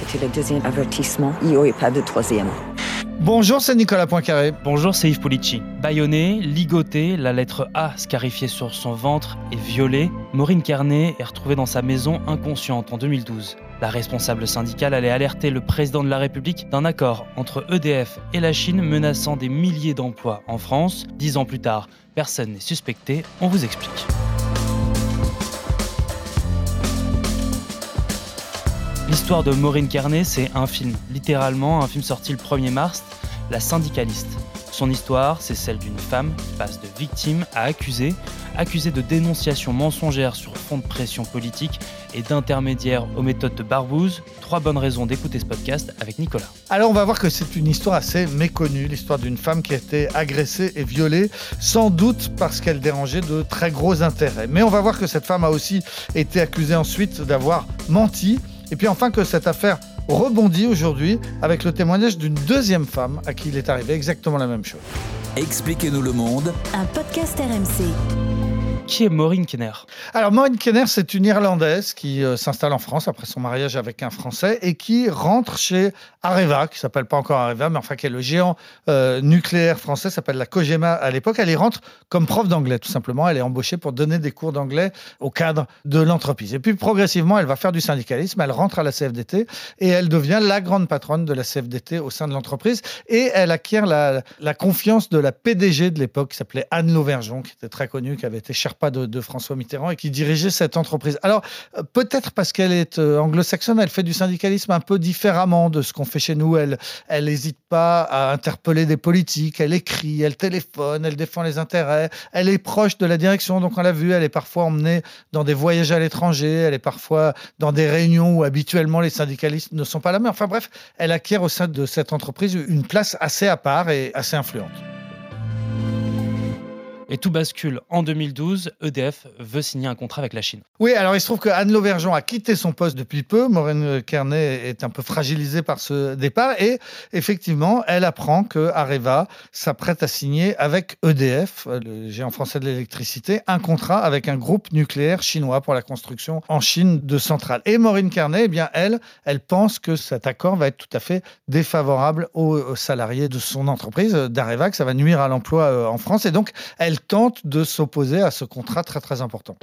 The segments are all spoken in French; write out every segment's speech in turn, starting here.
C'était le deuxième avertissement. Il n'y aurait pas de troisième. Bonjour, c'est Nicolas Poincaré. Bonjour, c'est Yves Polici. Baïonné, ligoté, la lettre A scarifiée sur son ventre et violée, Maureen Carnet est retrouvée dans sa maison inconsciente en 2012. La responsable syndicale allait alerter le président de la République d'un accord entre EDF et la Chine menaçant des milliers d'emplois en France. Dix ans plus tard, personne n'est suspecté, on vous explique. L'histoire de Maureen Carnet, c'est un film, littéralement un film sorti le 1er mars, La syndicaliste. Son histoire, c'est celle d'une femme qui passe de victime à accusée, accusée de dénonciation mensongère sur fond de pression politique et d'intermédiaire aux méthodes de barbouze. Trois bonnes raisons d'écouter ce podcast avec Nicolas. Alors on va voir que c'est une histoire assez méconnue, l'histoire d'une femme qui a été agressée et violée, sans doute parce qu'elle dérangeait de très gros intérêts. Mais on va voir que cette femme a aussi été accusée ensuite d'avoir menti et puis enfin que cette affaire rebondit aujourd'hui avec le témoignage d'une deuxième femme à qui il est arrivé exactement la même chose. Expliquez-nous le monde. Un podcast RMC. Qui est Maureen Kenner Alors Maureen Kenner, c'est une Irlandaise qui euh, s'installe en France après son mariage avec un Français et qui rentre chez Areva, qui s'appelle pas encore Areva, mais enfin qui est le géant euh, nucléaire français, s'appelle la Cogema à l'époque. Elle y rentre comme prof d'anglais, tout simplement. Elle est embauchée pour donner des cours d'anglais au cadre de l'entreprise. Et puis progressivement, elle va faire du syndicalisme. Elle rentre à la CFDT et elle devient la grande patronne de la CFDT au sein de l'entreprise. Et elle acquiert la, confiance de la PDG de l'époque, qui s'appelait Anne Lauvergeon, qui était très connue, qui avait été cher pas de, François Mitterrand et qui dirigeait cette entreprise. Alors, euh, peut-être parce qu'elle est euh, anglo-saxonne, elle fait du syndicalisme un peu différemment de ce qu'on fait chez nous. Elle n'hésite pas à interpeller des politiques, elle écrit, elle téléphone, elle défend les intérêts, elle est proche de la direction. Donc, on l'a vu, elle est parfois emmenée dans des voyages à l'étranger, elle est parfois dans des réunions où habituellement les syndicalistes ne sont pas là. Mais enfin, bref, elle acquiert au sein de cette entreprise une place assez à part et assez influente. Et tout bascule en 2012. EDF veut signer un contrat avec la Chine. Oui, alors il se trouve que Anne Lauvergeon a quitté son poste depuis peu. Maureen Kernet est un peu fragilisée par ce départ. Et effectivement, elle apprend que Areva s'apprête à signer avec EDF, le géant français de l'électricité, un contrat avec un groupe nucléaire chinois pour la construction en Chine de centrales. Et Maureen Kernet, eh bien, elle, elle pense que cet accord va être tout à fait défavorable aux, salariés de son entreprise, d'Areva, que ça va nuire à l'emploi euh, en France. Et donc, elle tente de s'opposer à ce contrat très très important.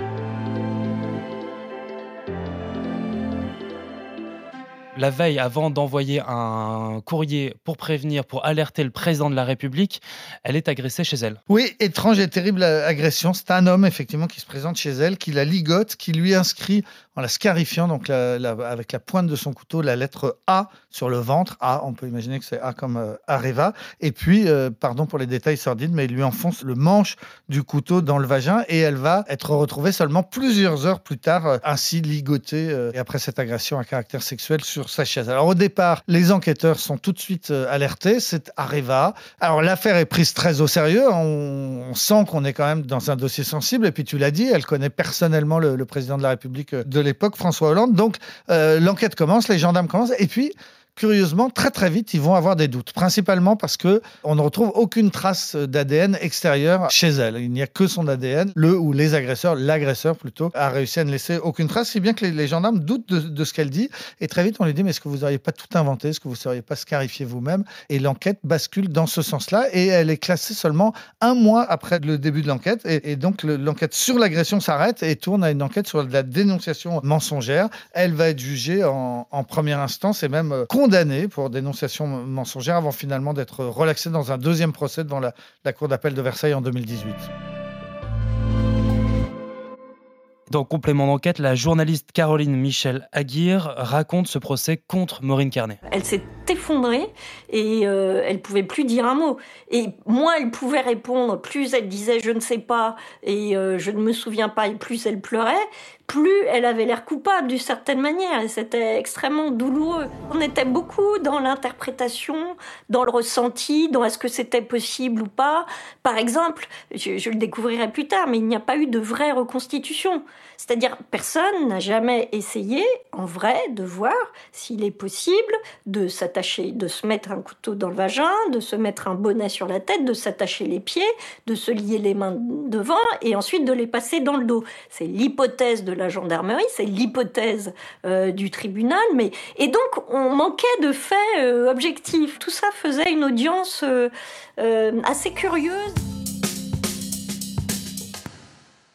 la veille, avant d'envoyer un courrier pour prévenir, pour alerter le président de la République, elle est agressée chez elle. Oui, étrange et terrible agression. C'est un homme, effectivement, qui se présente chez elle, qui la ligote, qui lui inscrit, en la scarifiant, donc avec la pointe de son couteau, la lettre A sur le ventre. A, on peut imaginer que c'est A comme euh, Areva. Et puis, euh, pardon pour les détails sordides, mais il lui enfonce le manche du couteau dans le vagin et elle va être retrouvée seulement plusieurs heures plus tard, euh, ainsi ligotée, et après cette agression à caractère sexuel sur sa chaise. Alors au départ, les enquêteurs sont tout de suite alertés, c'est Areva. Alors l'affaire est prise très au sérieux, on, sent qu'on est quand même dans un dossier sensible, et puis tu l'as dit, elle connaît personnellement le, président de la République de l'époque, François Hollande. Donc euh, l'enquête commence, les gendarmes commencent, et puis curieusement, très très vite, ils vont avoir des doutes. Principalement parce que on ne retrouve aucune trace d'ADN extérieur chez elle. Il n'y a que son ADN. Le ou les agresseurs, l'agresseur plutôt, a réussi à ne laisser aucune trace, si bien que les, gendarmes doutent de, ce qu'elle dit. Et très vite, on lui dit, mais est-ce que vous n'auriez pas tout inventé? Est-ce que vous ne seriez pas scarifié vous-même? Et l'enquête bascule dans ce sens-là. Et elle est classée seulement un mois après le début de l'enquête. Et, donc, l'enquête sur l'agression s'arrête et tourne à une enquête sur la dénonciation mensongère. Elle va être jugée en, en première instance et même condamnée condamné pour dénonciation mensongère avant finalement d'être relaxé dans un deuxième procès devant la, la Cour d'appel de Versailles en 2018. Dans complément d'enquête, la journaliste Caroline Michel Aguirre raconte ce procès contre Maureen Carnet. Elle s'est effondrée et euh, elle pouvait plus dire un mot. Et moins elle pouvait répondre, plus elle disait je ne sais pas et euh, je ne me souviens pas et plus elle pleurait, plus elle avait l'air coupable d'une certaine manière et c'était extrêmement douloureux. On était beaucoup dans l'interprétation, dans le ressenti, dans est-ce que c'était possible ou pas. Par exemple, je, le découvrirai plus tard, mais il n'y a pas eu de vraie reconstitution. C'est-à-dire, personne n'a jamais essayé, en vrai, de voir s'il est possible de s'attacher, de se mettre un couteau dans le vagin, de se mettre un bonnet sur la tête, de s'attacher les pieds, de se lier les mains devant et ensuite de les passer dans le dos. C'est l'hypothèse de la gendarmerie, c'est l'hypothèse du tribunal, mais et donc on manquait de faits objectifs. Tout ça faisait une audience assez curieuse.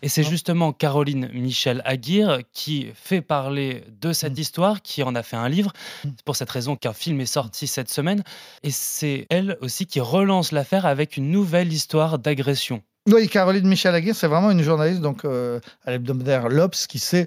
Et c'est justement Caroline Michel Aguirre qui fait parler de cette mm. histoire, qui en a fait un livre. Mm. C'est pour cette raison qu'un film est sorti cette semaine. Et c'est elle aussi qui relance l'affaire avec une nouvelle histoire d'agression. Oui, Caroline Michel Aguirre, c'est vraiment une journaliste donc, euh, à l'hebdomadaire L'Obs qui s'est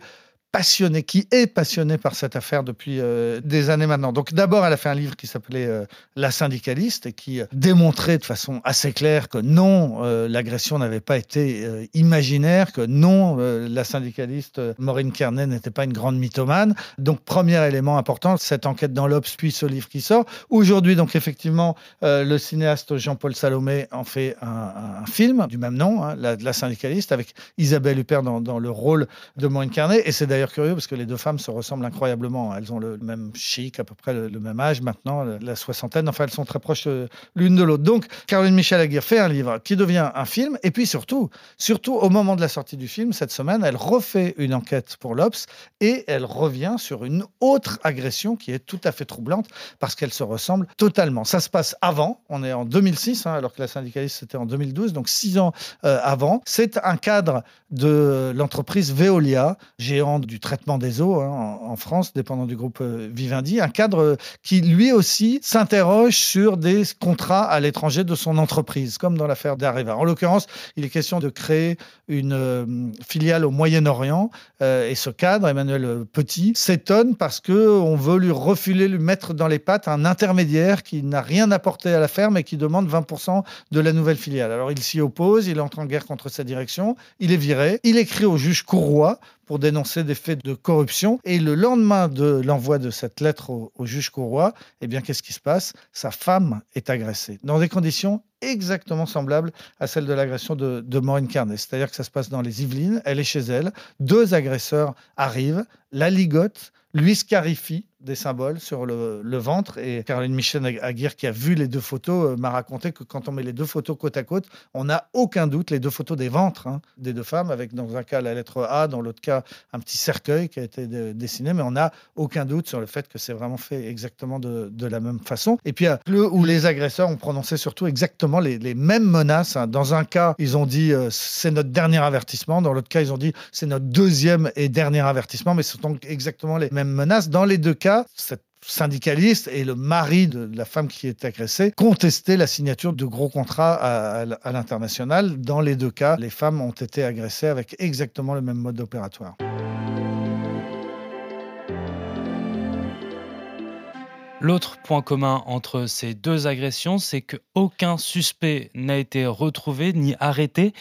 passionné, qui est passionné par cette affaire depuis euh, des années maintenant. Donc d'abord, elle a fait un livre qui s'appelait euh, La syndicaliste et qui euh, démontrait de façon assez claire que non, l'agression n'avait pas été imaginaire, que non, la syndicaliste Maureen Kernen n'était pas une grande mythomane. Donc premier élément important, cette enquête dans l'Obs, puis ce livre qui sort. Aujourd'hui, donc effectivement, le cinéaste Jean-Paul Salomé en fait un, film du même nom, hein, la, syndicaliste, avec Isabelle Huppert dans, le rôle de Maureen Kernen. Et c'est d'ailleurs curieux parce que les deux femmes se ressemblent incroyablement. Elles ont le même chic, à peu près le, même âge maintenant, la soixantaine. Enfin, elles sont très proches euh, l'une de l'autre. Donc, Caroline Michel Aguirre fait un livre qui devient un film. Et puis surtout, surtout au moment de la sortie du film, cette semaine, elle refait une enquête pour l'Obs et elle revient sur une autre agression qui est tout à fait troublante parce qu'elle se ressemble totalement. Ça se passe avant, on est en 2006, hein, alors que la syndicaliste c'était en 2012, donc six ans euh, avant. C'est un cadre de l'entreprise Veolia, géant du traitement des eaux hein, en, France, dépendant du groupe euh, Vivendi, un cadre euh, qui lui aussi s'interroge sur des contrats à l'étranger de son entreprise, comme dans l'affaire d'Areva. En l'occurrence, il est question de créer une euh, filiale au Moyen-Orient et ce cadre, Emmanuel Petit, s'étonne parce que on veut lui refiler, lui mettre dans les pattes un intermédiaire qui n'a rien apporté à la ferme et qui demande 20% de la nouvelle filiale. Alors il s'y oppose, il entre en guerre contre sa direction, il est viré, il écrit au juge Courroy pour dénoncer des faits de corruption. Et le lendemain de l'envoi de cette lettre au, juge Courroy, eh bien, qu'est-ce qui se passe? Sa femme est agressée dans des conditions exactement semblables à celles de l'agression de, de Maureen Carnet. C'est-à-dire que ça se passe dans les Yvelines, elle est chez elle, deux agresseurs arrivent, la ligotent, lui scarifie des symboles sur le, ventre. Et Caroline Michel Aguirre, qui a vu les deux photos, euh, m'a raconté que quand on met les deux photos côte à côte, on n'a aucun doute, les deux photos des ventres hein, des deux femmes, avec dans un cas la lettre A, dans l'autre cas un petit cercueil qui a été dessiné, mais on n'a aucun doute sur le fait que c'est vraiment fait exactement de, la même façon. Et puis, le, où les agresseurs ont prononcé surtout exactement les, mêmes menaces. Hein. Dans un cas, ils ont dit euh, c'est notre dernier avertissement, dans l'autre cas, ils ont dit c'est notre deuxième et dernier avertissement, mais ce sont exactement les mêmes menaces. Dans les deux cas, cette syndicaliste et le mari de la femme qui est agressée contestaient la signature de gros contrats à, l'international. Dans les deux cas, les femmes ont été agressées avec exactement le même mode opératoire. L'autre point commun entre ces deux agressions, c'est qu'aucun suspect n'a été retrouvé ni arrêté.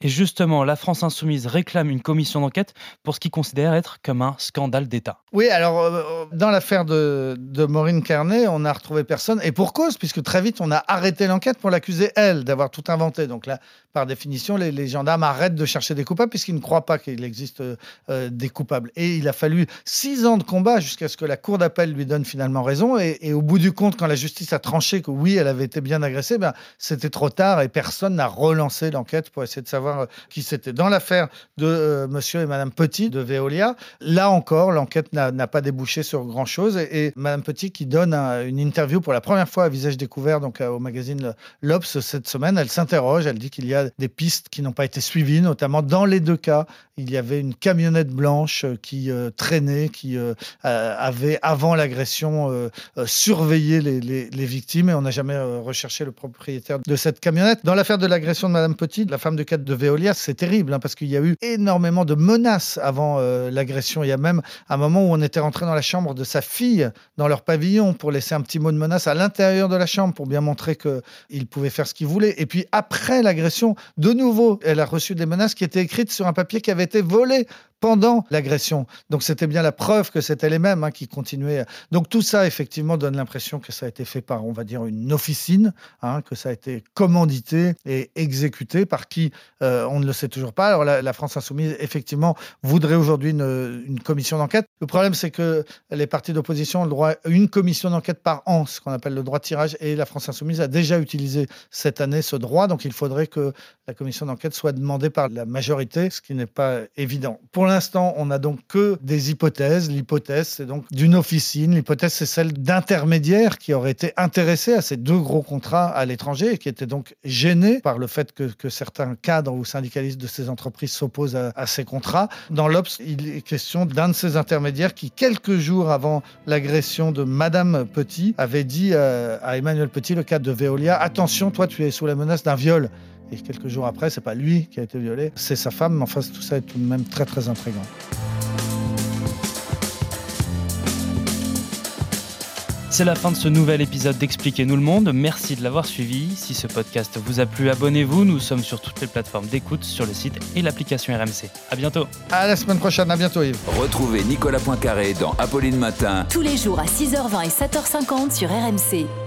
Et justement, la France insoumise réclame une commission d'enquête pour ce qu'ils considèrent être comme un scandale d'État. Oui, alors euh, dans l'affaire de, de, Maureen Carnet, on n'a retrouvé personne, et pour cause, puisque très vite on a arrêté l'enquête pour l'accuser, elle, d'avoir tout inventé. Donc là, par définition, les, gendarmes arrêtent de chercher des coupables puisqu'ils ne croient pas qu'il existe euh, des coupables. Et il a fallu six ans de combat jusqu'à ce que la Cour d'appel lui donne finalement raison. Et, au bout du compte, quand la justice a tranché que oui, elle avait été bien agressée, ben, c'était trop tard et personne n'a relancé l'enquête pour essayer de savoir euh, qui c'était. Dans l'affaire de euh, monsieur et madame Petit de Veolia, là encore, l'enquête n'a pas débouché sur grand-chose. Et, madame Petit, qui donne une interview pour la première fois à visage découvert donc au magazine L'Obs cette semaine, elle s'interroge, elle dit qu'il y a des pistes qui n'ont pas été suivies, notamment dans les deux cas, il y avait une camionnette blanche euh, qui euh, traînait, qui euh, avait, avant l'agression, surveillé les, victimes et on n'a jamais recherché le propriétaire de cette camionnette. Dans l'affaire de l'agression de Madame Petit, la femme de cadre de Veolia, c'est terrible hein, parce qu'il y a eu énormément de menaces avant l'agression. Il y a même un moment où on était rentré dans la chambre de sa fille, dans leur pavillon, pour laisser un petit mot de menace à l'intérieur de la chambre pour bien montrer qu'il pouvait faire ce qu'il voulait. Et puis après l'agression, de nouveau, elle a reçu des menaces qui étaient écrites sur un papier qui avait été volé pendant l'agression. Donc c'était bien la preuve que c'était les mêmes hein, qui continuaient. Donc tout ça, effectivement, donne l'impression que ça a été fait par, on va dire, une officine, hein, que ça a été commandité et exécuté par qui, euh, on ne le sait toujours pas. Alors la, France insoumise, effectivement, voudrait aujourd'hui une, commission d'enquête. Le problème, c'est que les partis d'opposition ont le droit à une commission d'enquête par an, ce qu'on appelle le droit de tirage, et la France insoumise a déjà utilisé cette année ce droit. Donc il faudrait que la commission d'enquête soit demandée par la majorité, ce qui n'est pas évident. Pour l'instant, on n'a donc que des hypothèses. L'hypothèse, c'est donc d'une officine. L'hypothèse, c'est celle d'intermédiaires qui auraient été intéressés à ces deux gros contrats à l'étranger et qui étaient donc gênés par le fait que, certains cadres ou syndicalistes de ces entreprises s'opposent à, à ces contrats. Dans l'Obs, il est question d'un de ces intermédiaires qui, quelques jours avant l'agression de Madame Petit, avait dit à Emmanuel Petit, le cadre de Veolia, attention, toi, tu es sous la menace d'un viol. Et quelques jours après, c'est pas lui qui a été violé, c'est sa femme. Mais enfin, tout ça est tout de même très très intriguant. C'est la fin de ce nouvel épisode d'Expliquez-nous le monde. Merci de l'avoir suivi. Si ce podcast vous a plu, abonnez-vous. Nous sommes sur toutes les plateformes d'écoute, sur le site et l'application RMC. À bientôt. À la semaine prochaine. À bientôt, Yves. Retrouvez Nicolas Poincaré dans Apolline Matin. Tous les jours à 6h20 et 7h50 sur RMC.